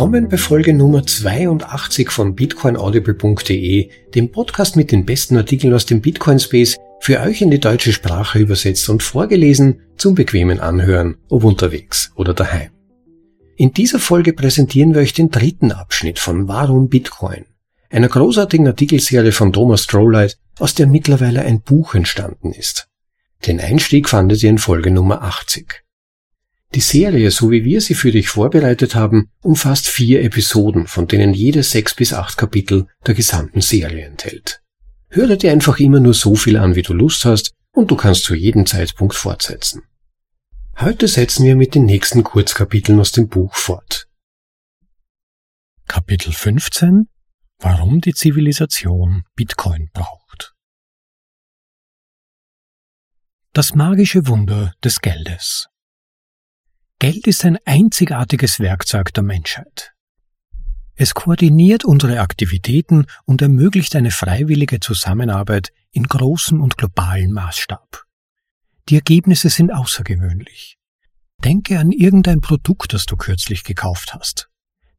Willkommen bei Folge Nummer 82 von bitcoinaudible.de, dem Podcast mit den besten Artikeln aus dem Bitcoin Space, für euch in die deutsche Sprache übersetzt und vorgelesen zum bequemen Anhören, ob unterwegs oder daheim. In dieser Folge präsentieren wir euch den dritten Abschnitt von Warum Bitcoin, einer großartigen Artikelserie von Thomas Strollite, aus der mittlerweile ein Buch entstanden ist. Den Einstieg fandet ihr in Folge Nummer 80. Die Serie, so wie wir sie für dich vorbereitet haben, umfasst vier Episoden, von denen jede sechs bis acht Kapitel der gesamten Serie enthält. Höre dir einfach immer nur so viel an, wie du Lust hast, und du kannst zu jedem Zeitpunkt fortsetzen. Heute setzen wir mit den nächsten Kurzkapiteln aus dem Buch fort. Kapitel 15 Warum die Zivilisation Bitcoin braucht. Das magische Wunder des Geldes. Geld ist ein einzigartiges Werkzeug der Menschheit. Es koordiniert unsere Aktivitäten und ermöglicht eine freiwillige Zusammenarbeit in großem und globalen Maßstab. Die Ergebnisse sind außergewöhnlich. Denke an irgendein Produkt, das du kürzlich gekauft hast.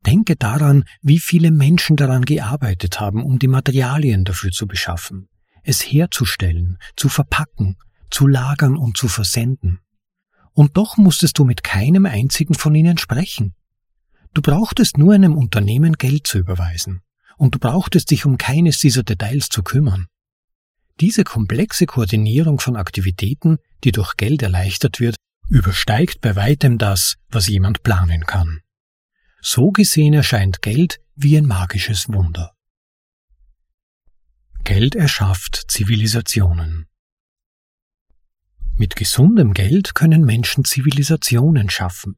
Denke daran, wie viele Menschen daran gearbeitet haben, um die Materialien dafür zu beschaffen, es herzustellen, zu verpacken, zu lagern und zu versenden und doch musstest du mit keinem einzigen von ihnen sprechen. Du brauchtest nur einem Unternehmen Geld zu überweisen, und du brauchtest dich um keines dieser Details zu kümmern. Diese komplexe Koordinierung von Aktivitäten, die durch Geld erleichtert wird, übersteigt bei weitem das, was jemand planen kann. So gesehen erscheint Geld wie ein magisches Wunder. Geld erschafft Zivilisationen. Mit gesundem Geld können Menschen Zivilisationen schaffen.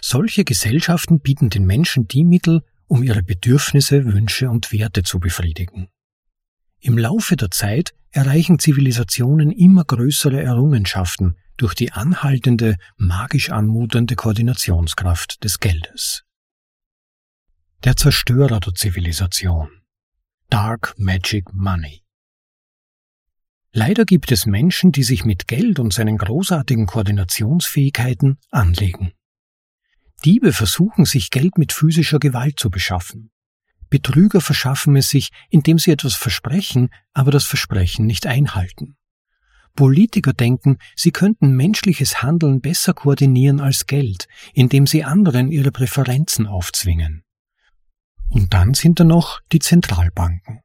Solche Gesellschaften bieten den Menschen die Mittel, um ihre Bedürfnisse, Wünsche und Werte zu befriedigen. Im Laufe der Zeit erreichen Zivilisationen immer größere Errungenschaften durch die anhaltende, magisch anmutende Koordinationskraft des Geldes. Der Zerstörer der Zivilisation Dark Magic Money Leider gibt es Menschen, die sich mit Geld und seinen großartigen Koordinationsfähigkeiten anlegen. Diebe versuchen sich Geld mit physischer Gewalt zu beschaffen. Betrüger verschaffen es sich, indem sie etwas versprechen, aber das Versprechen nicht einhalten. Politiker denken, sie könnten menschliches Handeln besser koordinieren als Geld, indem sie anderen ihre Präferenzen aufzwingen. Und dann sind da noch die Zentralbanken.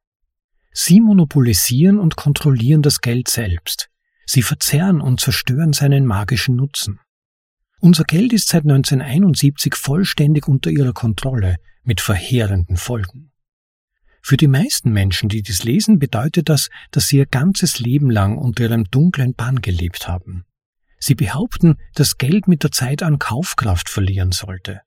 Sie monopolisieren und kontrollieren das Geld selbst. Sie verzerren und zerstören seinen magischen Nutzen. Unser Geld ist seit 1971 vollständig unter ihrer Kontrolle, mit verheerenden Folgen. Für die meisten Menschen, die dies lesen, bedeutet das, dass sie ihr ganzes Leben lang unter ihrem dunklen Bann gelebt haben. Sie behaupten, dass Geld mit der Zeit an Kaufkraft verlieren sollte.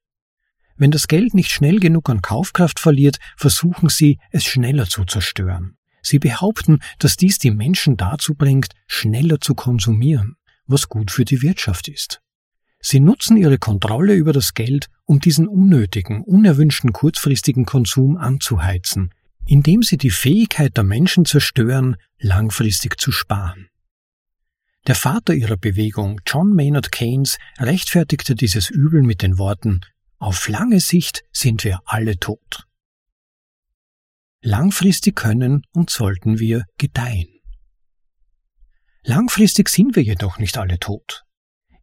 Wenn das Geld nicht schnell genug an Kaufkraft verliert, versuchen sie, es schneller zu zerstören. Sie behaupten, dass dies die Menschen dazu bringt, schneller zu konsumieren, was gut für die Wirtschaft ist. Sie nutzen ihre Kontrolle über das Geld, um diesen unnötigen, unerwünschten kurzfristigen Konsum anzuheizen, indem sie die Fähigkeit der Menschen zerstören, langfristig zu sparen. Der Vater ihrer Bewegung, John Maynard Keynes, rechtfertigte dieses Übel mit den Worten auf lange Sicht sind wir alle tot. Langfristig können und sollten wir gedeihen. Langfristig sind wir jedoch nicht alle tot.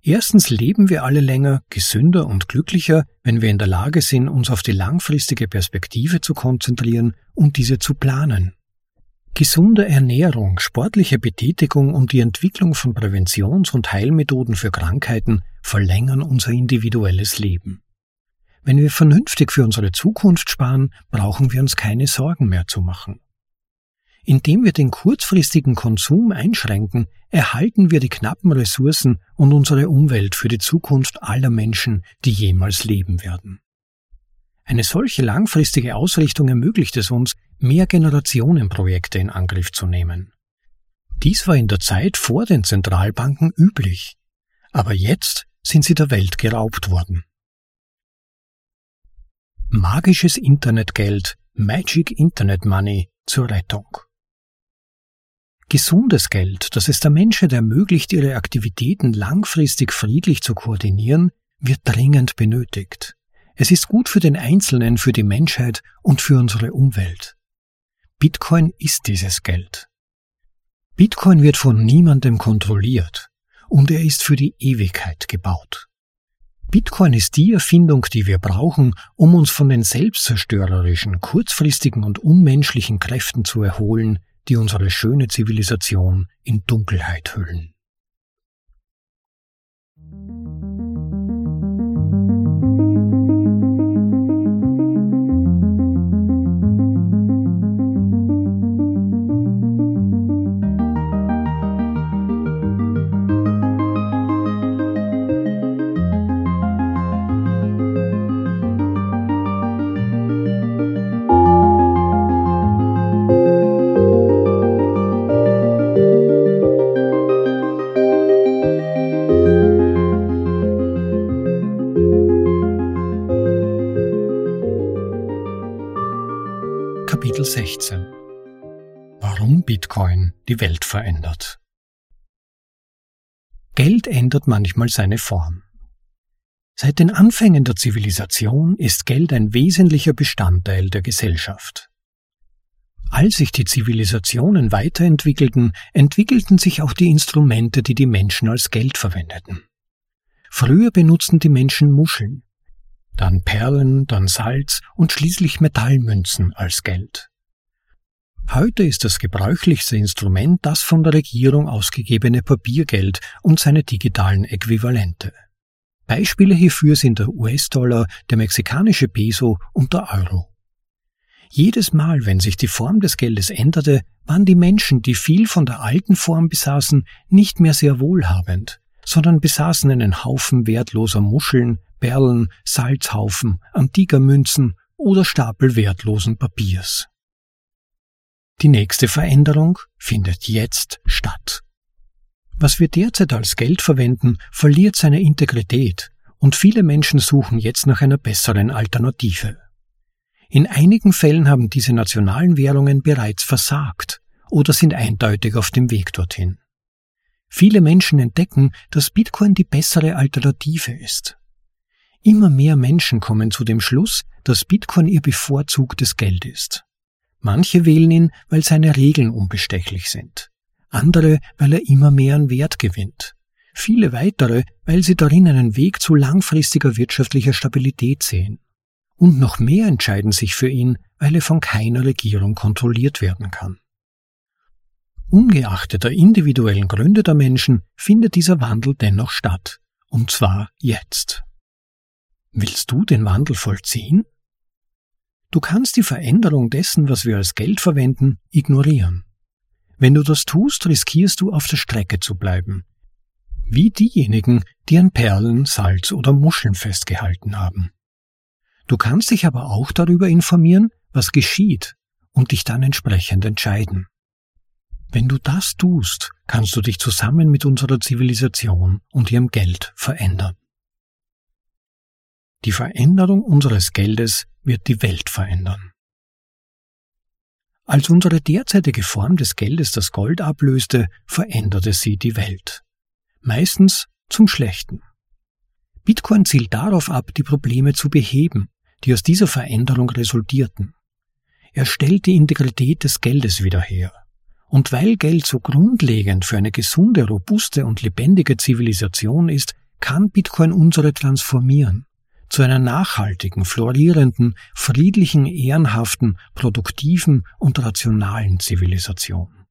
Erstens leben wir alle länger, gesünder und glücklicher, wenn wir in der Lage sind, uns auf die langfristige Perspektive zu konzentrieren und diese zu planen. Gesunde Ernährung, sportliche Betätigung und die Entwicklung von Präventions- und Heilmethoden für Krankheiten verlängern unser individuelles Leben. Wenn wir vernünftig für unsere Zukunft sparen, brauchen wir uns keine Sorgen mehr zu machen. Indem wir den kurzfristigen Konsum einschränken, erhalten wir die knappen Ressourcen und unsere Umwelt für die Zukunft aller Menschen, die jemals leben werden. Eine solche langfristige Ausrichtung ermöglicht es uns, mehr Generationenprojekte in Angriff zu nehmen. Dies war in der Zeit vor den Zentralbanken üblich, aber jetzt sind sie der Welt geraubt worden. Magisches Internetgeld, Magic Internet Money zur Rettung. Gesundes Geld, das es der Menschheit ermöglicht, ihre Aktivitäten langfristig friedlich zu koordinieren, wird dringend benötigt. Es ist gut für den Einzelnen, für die Menschheit und für unsere Umwelt. Bitcoin ist dieses Geld. Bitcoin wird von niemandem kontrolliert und er ist für die Ewigkeit gebaut. Bitcoin ist die Erfindung, die wir brauchen, um uns von den selbstzerstörerischen, kurzfristigen und unmenschlichen Kräften zu erholen, die unsere schöne Zivilisation in Dunkelheit hüllen. Die Welt verändert. Geld ändert manchmal seine Form. Seit den Anfängen der Zivilisation ist Geld ein wesentlicher Bestandteil der Gesellschaft. Als sich die Zivilisationen weiterentwickelten, entwickelten sich auch die Instrumente, die die Menschen als Geld verwendeten. Früher benutzten die Menschen Muscheln, dann Perlen, dann Salz und schließlich Metallmünzen als Geld. Heute ist das gebräuchlichste Instrument das von der Regierung ausgegebene Papiergeld und seine digitalen Äquivalente. Beispiele hierfür sind der US-Dollar, der mexikanische Peso und der Euro. Jedes Mal, wenn sich die Form des Geldes änderte, waren die Menschen, die viel von der alten Form besaßen, nicht mehr sehr wohlhabend, sondern besaßen einen Haufen wertloser Muscheln, Perlen, Salzhaufen, antiker Münzen oder Stapel wertlosen Papiers. Die nächste Veränderung findet jetzt statt. Was wir derzeit als Geld verwenden, verliert seine Integrität und viele Menschen suchen jetzt nach einer besseren Alternative. In einigen Fällen haben diese nationalen Währungen bereits versagt oder sind eindeutig auf dem Weg dorthin. Viele Menschen entdecken, dass Bitcoin die bessere Alternative ist. Immer mehr Menschen kommen zu dem Schluss, dass Bitcoin ihr bevorzugtes Geld ist. Manche wählen ihn, weil seine Regeln unbestechlich sind. Andere, weil er immer mehr an Wert gewinnt. Viele weitere, weil sie darin einen Weg zu langfristiger wirtschaftlicher Stabilität sehen. Und noch mehr entscheiden sich für ihn, weil er von keiner Regierung kontrolliert werden kann. Ungeachtet der individuellen Gründe der Menschen findet dieser Wandel dennoch statt. Und zwar jetzt. Willst du den Wandel vollziehen? Du kannst die Veränderung dessen, was wir als Geld verwenden, ignorieren. Wenn du das tust, riskierst du auf der Strecke zu bleiben. Wie diejenigen, die an Perlen, Salz oder Muscheln festgehalten haben. Du kannst dich aber auch darüber informieren, was geschieht und dich dann entsprechend entscheiden. Wenn du das tust, kannst du dich zusammen mit unserer Zivilisation und ihrem Geld verändern. Die Veränderung unseres Geldes wird die Welt verändern. Als unsere derzeitige Form des Geldes das Gold ablöste, veränderte sie die Welt. Meistens zum Schlechten. Bitcoin zielt darauf ab, die Probleme zu beheben, die aus dieser Veränderung resultierten. Er stellt die Integrität des Geldes wieder her. Und weil Geld so grundlegend für eine gesunde, robuste und lebendige Zivilisation ist, kann Bitcoin unsere transformieren zu einer nachhaltigen, florierenden, friedlichen, ehrenhaften, produktiven und rationalen Zivilisation.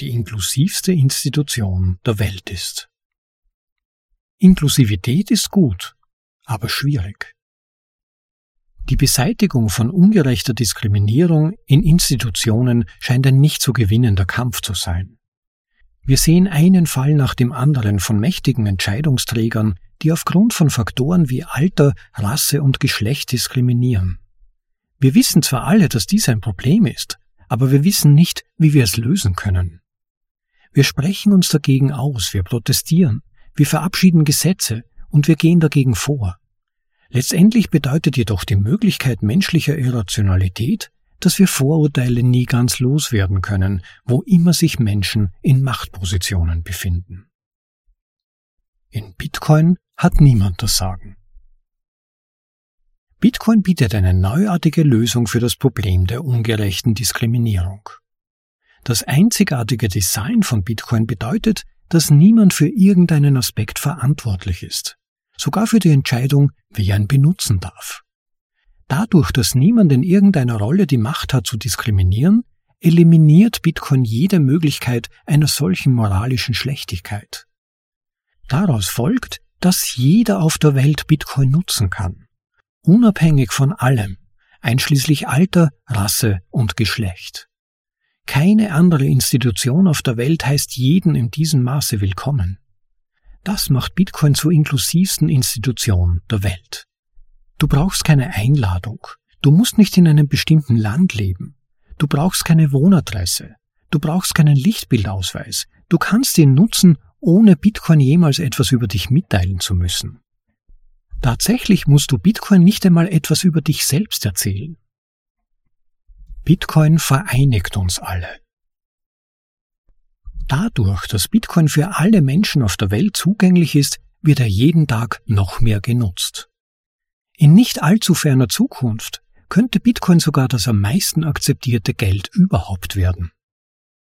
Die inklusivste Institution der Welt ist. Inklusivität ist gut, aber schwierig. Die Beseitigung von ungerechter Diskriminierung in Institutionen scheint ein nicht zu gewinnender Kampf zu sein. Wir sehen einen Fall nach dem anderen von mächtigen Entscheidungsträgern, die aufgrund von Faktoren wie Alter, Rasse und Geschlecht diskriminieren. Wir wissen zwar alle, dass dies ein Problem ist, aber wir wissen nicht, wie wir es lösen können. Wir sprechen uns dagegen aus, wir protestieren, wir verabschieden Gesetze und wir gehen dagegen vor. Letztendlich bedeutet jedoch die Möglichkeit menschlicher Irrationalität, dass wir Vorurteile nie ganz loswerden können, wo immer sich Menschen in Machtpositionen befinden. In Bitcoin hat niemand das Sagen. Bitcoin bietet eine neuartige Lösung für das Problem der ungerechten Diskriminierung. Das einzigartige Design von Bitcoin bedeutet, dass niemand für irgendeinen Aspekt verantwortlich ist, sogar für die Entscheidung, wer ihn benutzen darf. Dadurch, dass niemand in irgendeiner Rolle die Macht hat zu diskriminieren, eliminiert Bitcoin jede Möglichkeit einer solchen moralischen Schlechtigkeit. Daraus folgt, dass jeder auf der Welt Bitcoin nutzen kann unabhängig von allem, einschließlich Alter, Rasse und Geschlecht. Keine andere Institution auf der Welt heißt jeden in diesem Maße willkommen. Das macht Bitcoin zur inklusivsten Institution der Welt. Du brauchst keine Einladung, du musst nicht in einem bestimmten Land leben, du brauchst keine Wohnadresse, du brauchst keinen Lichtbildausweis, du kannst ihn nutzen, ohne Bitcoin jemals etwas über dich mitteilen zu müssen. Tatsächlich musst du Bitcoin nicht einmal etwas über dich selbst erzählen. Bitcoin vereinigt uns alle. Dadurch, dass Bitcoin für alle Menschen auf der Welt zugänglich ist, wird er jeden Tag noch mehr genutzt. In nicht allzu ferner Zukunft könnte Bitcoin sogar das am meisten akzeptierte Geld überhaupt werden.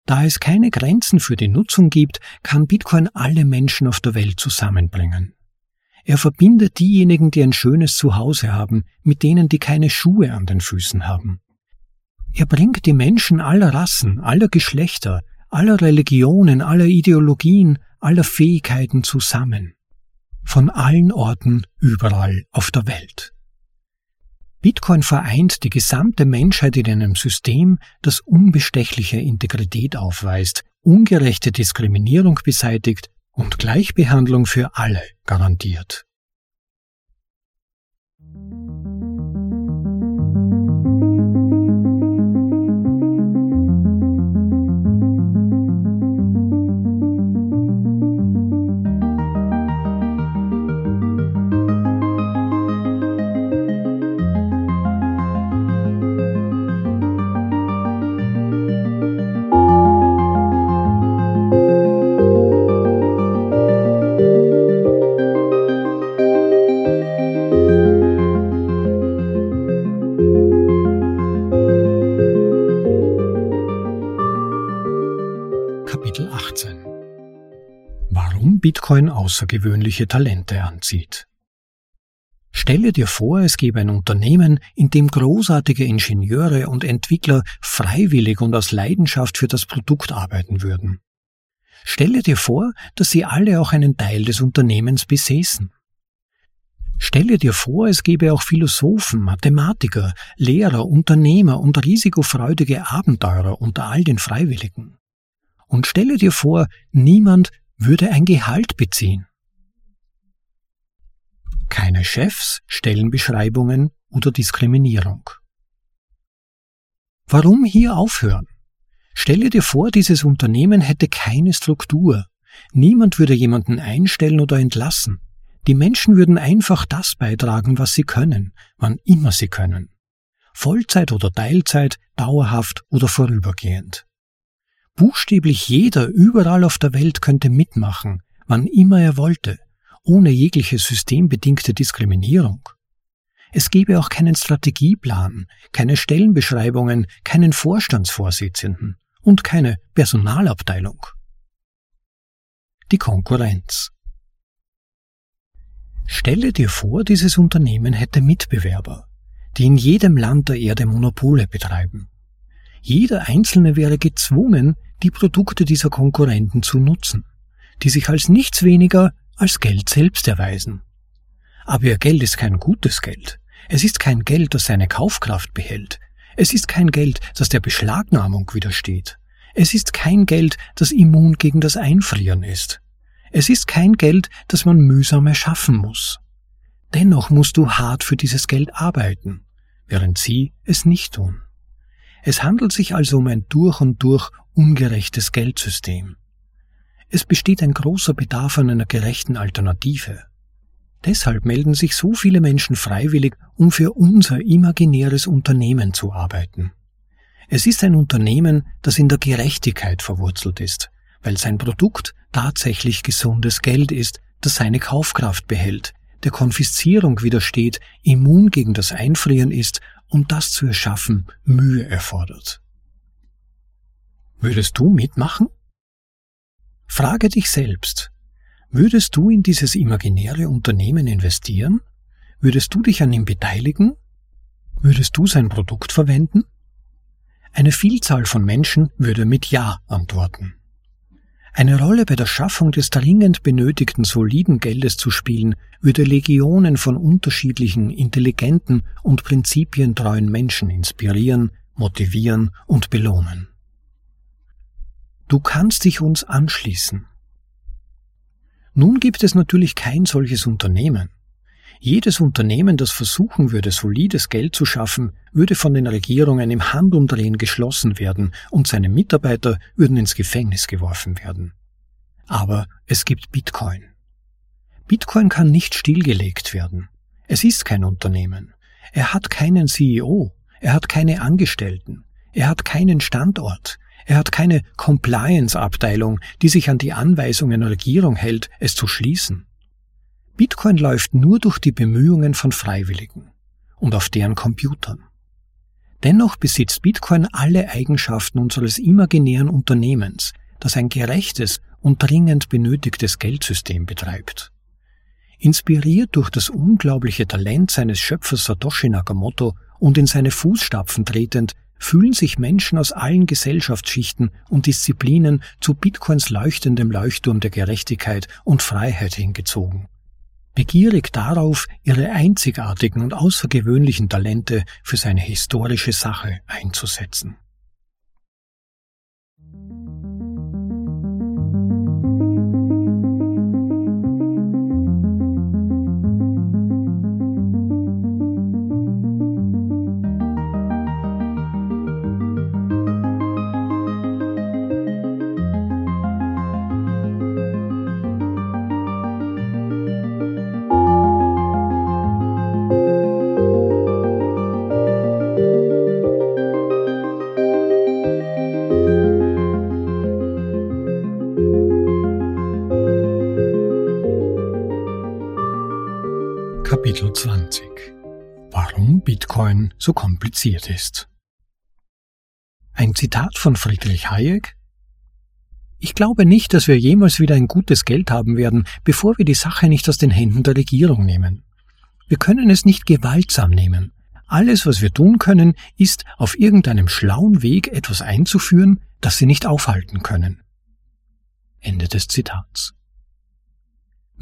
Da es keine Grenzen für die Nutzung gibt, kann Bitcoin alle Menschen auf der Welt zusammenbringen. Er verbindet diejenigen, die ein schönes Zuhause haben, mit denen, die keine Schuhe an den Füßen haben. Er bringt die Menschen aller Rassen, aller Geschlechter, aller Religionen, aller Ideologien, aller Fähigkeiten zusammen. Von allen Orten überall auf der Welt. Bitcoin vereint die gesamte Menschheit in einem System, das unbestechliche Integrität aufweist, ungerechte Diskriminierung beseitigt und Gleichbehandlung für alle garantiert. Bitcoin außergewöhnliche Talente anzieht. Stelle dir vor, es gäbe ein Unternehmen, in dem großartige Ingenieure und Entwickler freiwillig und aus Leidenschaft für das Produkt arbeiten würden. Stelle dir vor, dass sie alle auch einen Teil des Unternehmens besäßen. Stelle dir vor, es gäbe auch Philosophen, Mathematiker, Lehrer, Unternehmer und risikofreudige Abenteurer unter all den Freiwilligen. Und stelle dir vor, niemand würde ein Gehalt beziehen. Keine Chefs, Stellenbeschreibungen oder Diskriminierung. Warum hier aufhören? Stelle dir vor, dieses Unternehmen hätte keine Struktur. Niemand würde jemanden einstellen oder entlassen. Die Menschen würden einfach das beitragen, was sie können, wann immer sie können. Vollzeit oder Teilzeit, dauerhaft oder vorübergehend. Buchstäblich jeder überall auf der Welt könnte mitmachen, wann immer er wollte, ohne jegliche systembedingte Diskriminierung. Es gäbe auch keinen Strategieplan, keine Stellenbeschreibungen, keinen Vorstandsvorsitzenden und keine Personalabteilung. Die Konkurrenz. Stelle dir vor, dieses Unternehmen hätte Mitbewerber, die in jedem Land der Erde Monopole betreiben. Jeder Einzelne wäre gezwungen, die Produkte dieser Konkurrenten zu nutzen, die sich als nichts weniger als Geld selbst erweisen. Aber ihr Geld ist kein gutes Geld. Es ist kein Geld, das seine Kaufkraft behält. Es ist kein Geld, das der Beschlagnahmung widersteht. Es ist kein Geld, das immun gegen das Einfrieren ist. Es ist kein Geld, das man mühsam erschaffen muss. Dennoch musst du hart für dieses Geld arbeiten, während sie es nicht tun. Es handelt sich also um ein durch und durch ungerechtes Geldsystem. Es besteht ein großer Bedarf an einer gerechten Alternative. Deshalb melden sich so viele Menschen freiwillig, um für unser imaginäres Unternehmen zu arbeiten. Es ist ein Unternehmen, das in der Gerechtigkeit verwurzelt ist, weil sein Produkt tatsächlich gesundes Geld ist, das seine Kaufkraft behält, der Konfiszierung widersteht, immun gegen das Einfrieren ist und das zu erschaffen Mühe erfordert. Würdest du mitmachen? Frage dich selbst, würdest du in dieses imaginäre Unternehmen investieren? Würdest du dich an ihm beteiligen? Würdest du sein Produkt verwenden? Eine Vielzahl von Menschen würde mit Ja antworten. Eine Rolle bei der Schaffung des dringend benötigten soliden Geldes zu spielen, würde Legionen von unterschiedlichen, intelligenten und prinzipientreuen Menschen inspirieren, motivieren und belohnen. Du kannst dich uns anschließen. Nun gibt es natürlich kein solches Unternehmen. Jedes Unternehmen, das versuchen würde, solides Geld zu schaffen, würde von den Regierungen im Handumdrehen geschlossen werden und seine Mitarbeiter würden ins Gefängnis geworfen werden. Aber es gibt Bitcoin. Bitcoin kann nicht stillgelegt werden. Es ist kein Unternehmen. Er hat keinen CEO. Er hat keine Angestellten. Er hat keinen Standort. Er hat keine Compliance-Abteilung, die sich an die Anweisungen der Regierung hält, es zu schließen. Bitcoin läuft nur durch die Bemühungen von Freiwilligen und auf deren Computern. Dennoch besitzt Bitcoin alle Eigenschaften unseres imaginären Unternehmens, das ein gerechtes und dringend benötigtes Geldsystem betreibt. Inspiriert durch das unglaubliche Talent seines Schöpfers Satoshi Nakamoto und in seine Fußstapfen tretend, fühlen sich Menschen aus allen Gesellschaftsschichten und Disziplinen zu Bitcoins leuchtendem Leuchtturm der Gerechtigkeit und Freiheit hingezogen. Begierig darauf, ihre einzigartigen und außergewöhnlichen Talente für seine historische Sache einzusetzen. Kapitel 20 Warum Bitcoin so kompliziert ist. Ein Zitat von Friedrich Hayek Ich glaube nicht, dass wir jemals wieder ein gutes Geld haben werden, bevor wir die Sache nicht aus den Händen der Regierung nehmen. Wir können es nicht gewaltsam nehmen. Alles, was wir tun können, ist, auf irgendeinem schlauen Weg etwas einzuführen, das sie nicht aufhalten können. Ende des Zitats.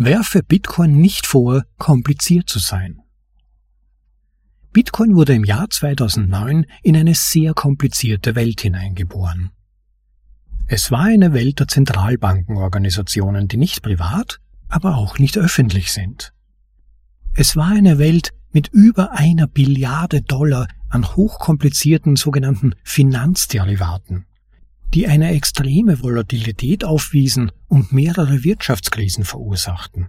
Werfe Bitcoin nicht vor, kompliziert zu sein. Bitcoin wurde im Jahr 2009 in eine sehr komplizierte Welt hineingeboren. Es war eine Welt der Zentralbankenorganisationen, die nicht privat, aber auch nicht öffentlich sind. Es war eine Welt mit über einer Billiarde Dollar an hochkomplizierten sogenannten Finanzderivaten die eine extreme Volatilität aufwiesen und mehrere Wirtschaftskrisen verursachten.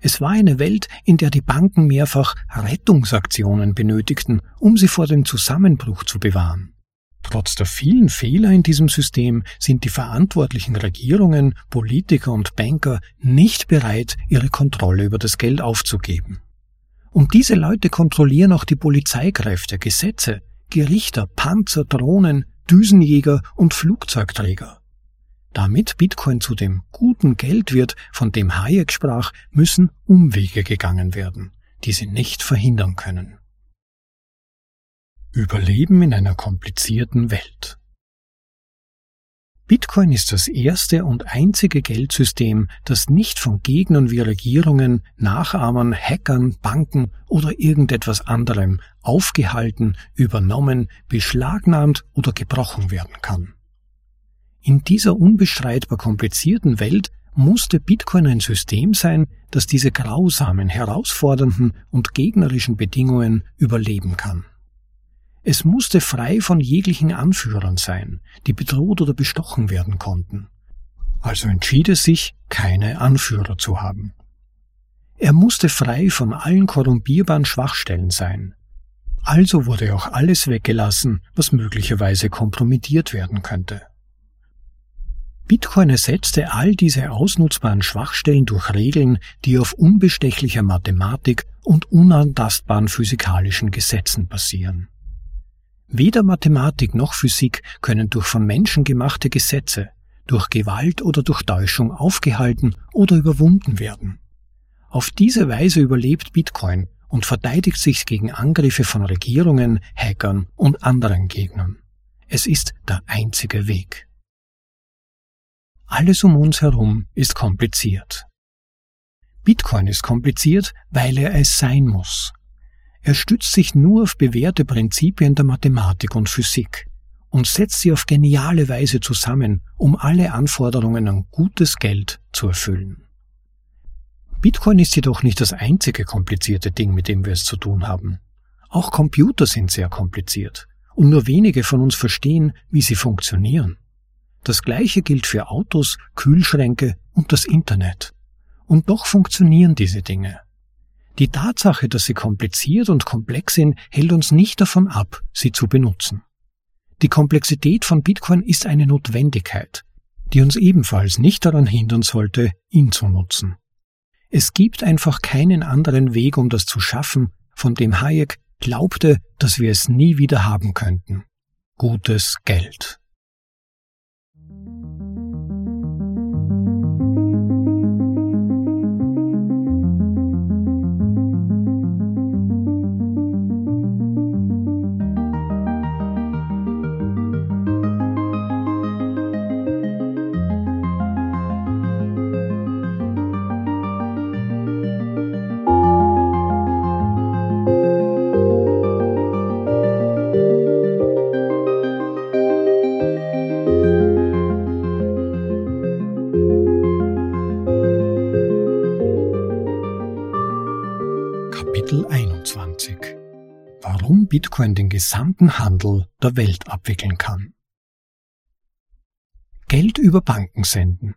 Es war eine Welt, in der die Banken mehrfach Rettungsaktionen benötigten, um sie vor dem Zusammenbruch zu bewahren. Trotz der vielen Fehler in diesem System sind die verantwortlichen Regierungen, Politiker und Banker nicht bereit, ihre Kontrolle über das Geld aufzugeben. Und diese Leute kontrollieren auch die Polizeikräfte, Gesetze, Gerichter, Panzer, Drohnen, Düsenjäger und Flugzeugträger. Damit Bitcoin zu dem guten Geld wird, von dem Hayek sprach, müssen Umwege gegangen werden, die sie nicht verhindern können. Überleben in einer komplizierten Welt. Bitcoin ist das erste und einzige Geldsystem, das nicht von Gegnern wie Regierungen, Nachahmern, Hackern, Banken oder irgendetwas anderem aufgehalten, übernommen, beschlagnahmt oder gebrochen werden kann. In dieser unbestreitbar komplizierten Welt musste Bitcoin ein System sein, das diese grausamen, herausfordernden und gegnerischen Bedingungen überleben kann. Es musste frei von jeglichen Anführern sein, die bedroht oder bestochen werden konnten. Also entschied es sich, keine Anführer zu haben. Er musste frei von allen korrumpierbaren Schwachstellen sein. Also wurde auch alles weggelassen, was möglicherweise kompromittiert werden könnte. Bitcoin ersetzte all diese ausnutzbaren Schwachstellen durch Regeln, die auf unbestechlicher Mathematik und unantastbaren physikalischen Gesetzen basieren. Weder Mathematik noch Physik können durch von Menschen gemachte Gesetze, durch Gewalt oder durch Täuschung aufgehalten oder überwunden werden. Auf diese Weise überlebt Bitcoin und verteidigt sich gegen Angriffe von Regierungen, Hackern und anderen Gegnern. Es ist der einzige Weg. Alles um uns herum ist kompliziert. Bitcoin ist kompliziert, weil er es sein muss. Er stützt sich nur auf bewährte Prinzipien der Mathematik und Physik und setzt sie auf geniale Weise zusammen, um alle Anforderungen an gutes Geld zu erfüllen. Bitcoin ist jedoch nicht das einzige komplizierte Ding, mit dem wir es zu tun haben. Auch Computer sind sehr kompliziert und nur wenige von uns verstehen, wie sie funktionieren. Das gleiche gilt für Autos, Kühlschränke und das Internet. Und doch funktionieren diese Dinge. Die Tatsache, dass sie kompliziert und komplex sind, hält uns nicht davon ab, sie zu benutzen. Die Komplexität von Bitcoin ist eine Notwendigkeit, die uns ebenfalls nicht daran hindern sollte, ihn zu nutzen. Es gibt einfach keinen anderen Weg, um das zu schaffen, von dem Hayek glaubte, dass wir es nie wieder haben könnten. Gutes Geld. Bitcoin den gesamten Handel der Welt abwickeln kann. Geld über Banken senden.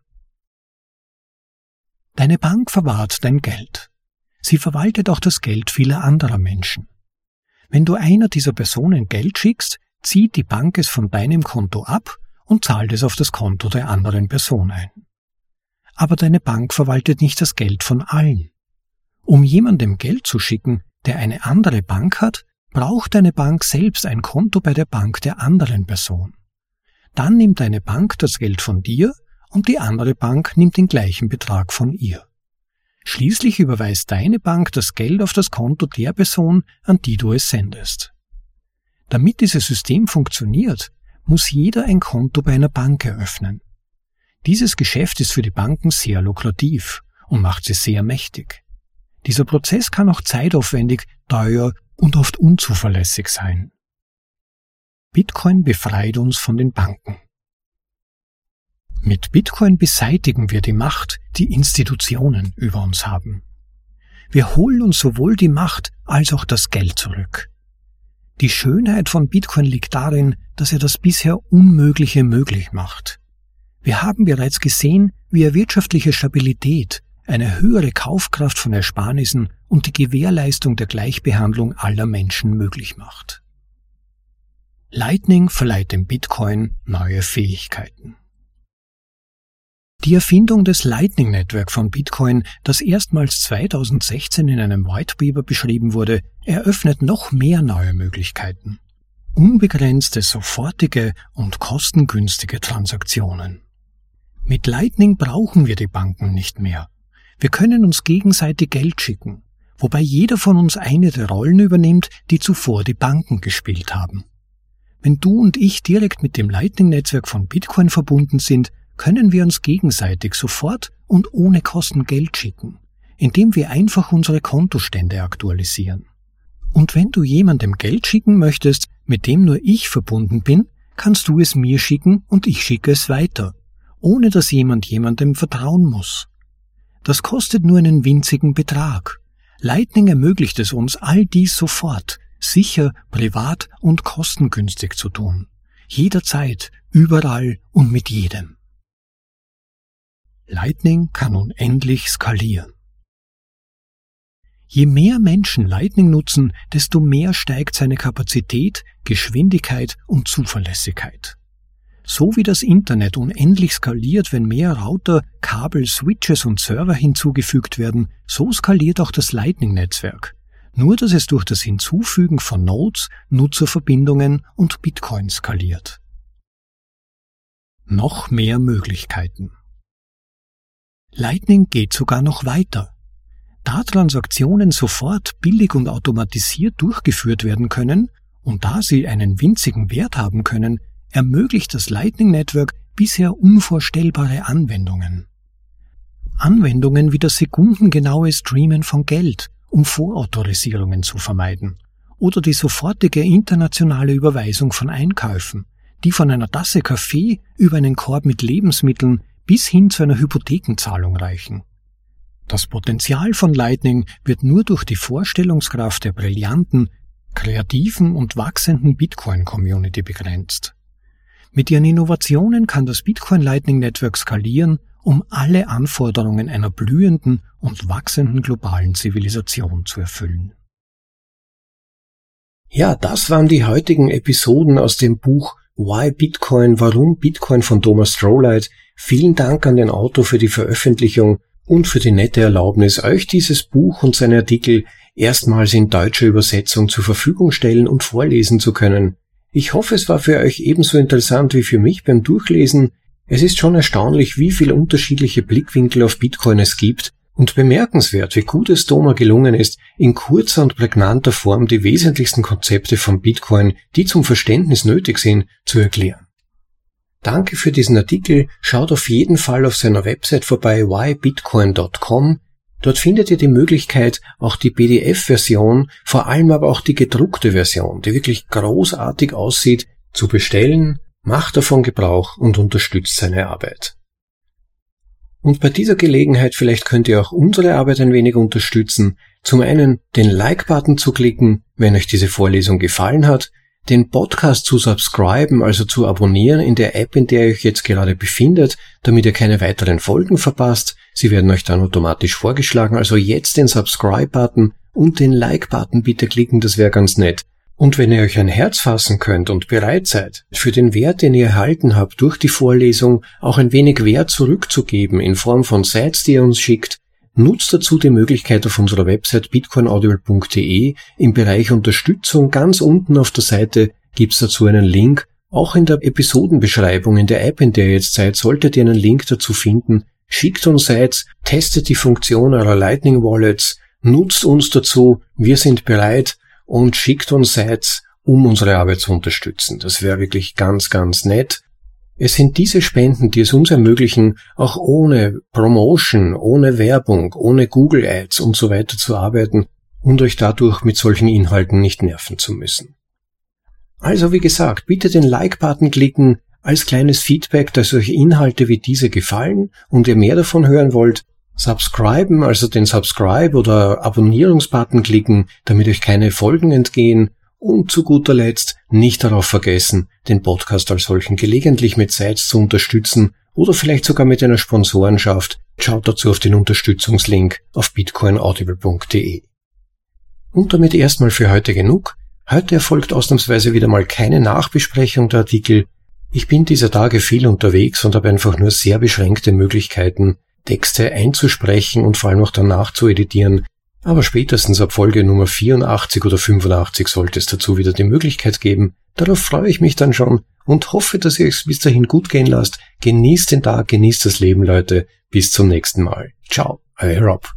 Deine Bank verwahrt dein Geld. Sie verwaltet auch das Geld vieler anderer Menschen. Wenn du einer dieser Personen Geld schickst, zieht die Bank es von deinem Konto ab und zahlt es auf das Konto der anderen Person ein. Aber deine Bank verwaltet nicht das Geld von allen. Um jemandem Geld zu schicken, der eine andere Bank hat, braucht deine Bank selbst ein Konto bei der Bank der anderen Person. Dann nimmt deine Bank das Geld von dir und die andere Bank nimmt den gleichen Betrag von ihr. Schließlich überweist deine Bank das Geld auf das Konto der Person, an die du es sendest. Damit dieses System funktioniert, muss jeder ein Konto bei einer Bank eröffnen. Dieses Geschäft ist für die Banken sehr lukrativ und macht sie sehr mächtig. Dieser Prozess kann auch zeitaufwendig, teuer und oft unzuverlässig sein. Bitcoin befreit uns von den Banken. Mit Bitcoin beseitigen wir die Macht, die Institutionen über uns haben. Wir holen uns sowohl die Macht als auch das Geld zurück. Die Schönheit von Bitcoin liegt darin, dass er das bisher Unmögliche möglich macht. Wir haben bereits gesehen, wie er wirtschaftliche Stabilität, eine höhere Kaufkraft von Ersparnissen und die Gewährleistung der Gleichbehandlung aller Menschen möglich macht. Lightning verleiht dem Bitcoin neue Fähigkeiten. Die Erfindung des Lightning Network von Bitcoin, das erstmals 2016 in einem Whitepaper beschrieben wurde, eröffnet noch mehr neue Möglichkeiten. Unbegrenzte, sofortige und kostengünstige Transaktionen. Mit Lightning brauchen wir die Banken nicht mehr. Wir können uns gegenseitig Geld schicken, wobei jeder von uns eine der Rollen übernimmt, die zuvor die Banken gespielt haben. Wenn du und ich direkt mit dem Lightning-Netzwerk von Bitcoin verbunden sind, können wir uns gegenseitig sofort und ohne Kosten Geld schicken, indem wir einfach unsere Kontostände aktualisieren. Und wenn du jemandem Geld schicken möchtest, mit dem nur ich verbunden bin, kannst du es mir schicken und ich schicke es weiter, ohne dass jemand jemandem vertrauen muss. Das kostet nur einen winzigen Betrag. Lightning ermöglicht es uns, all dies sofort, sicher, privat und kostengünstig zu tun. Jederzeit, überall und mit jedem. Lightning kann unendlich skalieren. Je mehr Menschen Lightning nutzen, desto mehr steigt seine Kapazität, Geschwindigkeit und Zuverlässigkeit. So wie das Internet unendlich skaliert, wenn mehr Router, Kabel, Switches und Server hinzugefügt werden, so skaliert auch das Lightning-Netzwerk. Nur dass es durch das Hinzufügen von Nodes, Nutzerverbindungen und Bitcoin skaliert. Noch mehr Möglichkeiten. Lightning geht sogar noch weiter. Da Transaktionen sofort billig und automatisiert durchgeführt werden können und da sie einen winzigen Wert haben können, ermöglicht das Lightning Network bisher unvorstellbare Anwendungen. Anwendungen wie das sekundengenaue Streamen von Geld, um Vorautorisierungen zu vermeiden, oder die sofortige internationale Überweisung von Einkäufen, die von einer Tasse Kaffee über einen Korb mit Lebensmitteln bis hin zu einer Hypothekenzahlung reichen. Das Potenzial von Lightning wird nur durch die Vorstellungskraft der brillanten, kreativen und wachsenden Bitcoin-Community begrenzt. Mit ihren Innovationen kann das Bitcoin Lightning Network skalieren, um alle Anforderungen einer blühenden und wachsenden globalen Zivilisation zu erfüllen. Ja, das waren die heutigen Episoden aus dem Buch Why Bitcoin, warum Bitcoin von Thomas Strohlight. Vielen Dank an den Autor für die Veröffentlichung und für die nette Erlaubnis, euch dieses Buch und seine Artikel erstmals in deutscher Übersetzung zur Verfügung stellen und vorlesen zu können. Ich hoffe, es war für euch ebenso interessant wie für mich beim Durchlesen. Es ist schon erstaunlich, wie viele unterschiedliche Blickwinkel auf Bitcoin es gibt und bemerkenswert, wie gut es Doma gelungen ist, in kurzer und prägnanter Form die wesentlichsten Konzepte von Bitcoin, die zum Verständnis nötig sind, zu erklären. Danke für diesen Artikel. Schaut auf jeden Fall auf seiner Website vorbei whybitcoin.com. Dort findet ihr die Möglichkeit, auch die PDF-Version, vor allem aber auch die gedruckte Version, die wirklich großartig aussieht, zu bestellen, macht davon Gebrauch und unterstützt seine Arbeit. Und bei dieser Gelegenheit vielleicht könnt ihr auch unsere Arbeit ein wenig unterstützen. Zum einen den Like-Button zu klicken, wenn euch diese Vorlesung gefallen hat, den Podcast zu subscriben, also zu abonnieren in der App, in der ihr euch jetzt gerade befindet, damit ihr keine weiteren Folgen verpasst. Sie werden euch dann automatisch vorgeschlagen. Also jetzt den Subscribe-Button und den Like-Button bitte klicken, das wäre ganz nett. Und wenn ihr euch ein Herz fassen könnt und bereit seid, für den Wert, den ihr erhalten habt durch die Vorlesung, auch ein wenig Wert zurückzugeben in Form von Sites, die ihr uns schickt, Nutzt dazu die Möglichkeit auf unserer Website bitcoinaudible.de im Bereich Unterstützung ganz unten auf der Seite gibt's dazu einen Link. Auch in der Episodenbeschreibung in der App, in der ihr jetzt seid, solltet ihr einen Link dazu finden. Schickt uns Sites, testet die Funktion eurer Lightning Wallets, nutzt uns dazu, wir sind bereit und schickt uns Sites, um unsere Arbeit zu unterstützen. Das wäre wirklich ganz, ganz nett. Es sind diese Spenden, die es uns ermöglichen, auch ohne Promotion, ohne Werbung, ohne Google Ads und so weiter zu arbeiten und euch dadurch mit solchen Inhalten nicht nerven zu müssen. Also wie gesagt, bitte den Like-Button klicken als kleines Feedback, dass euch Inhalte wie diese gefallen und ihr mehr davon hören wollt. Subscriben, also den Subscribe oder Abonnierungsbutton klicken, damit euch keine Folgen entgehen und zu guter Letzt nicht darauf vergessen, den Podcast als solchen gelegentlich mit Sites zu unterstützen oder vielleicht sogar mit einer Sponsorenschaft. Schaut dazu auf den Unterstützungslink auf bitcoinaudible.de. Und damit erstmal für heute genug. Heute erfolgt ausnahmsweise wieder mal keine Nachbesprechung der Artikel. Ich bin dieser Tage viel unterwegs und habe einfach nur sehr beschränkte Möglichkeiten, Texte einzusprechen und vor allem auch danach zu editieren, aber spätestens ab Folge Nummer 84 oder 85 sollte es dazu wieder die Möglichkeit geben. Darauf freue ich mich dann schon und hoffe, dass ihr es bis dahin gut gehen lasst. Genießt den Tag, genießt das Leben, Leute. Bis zum nächsten Mal. Ciao, euer Rob.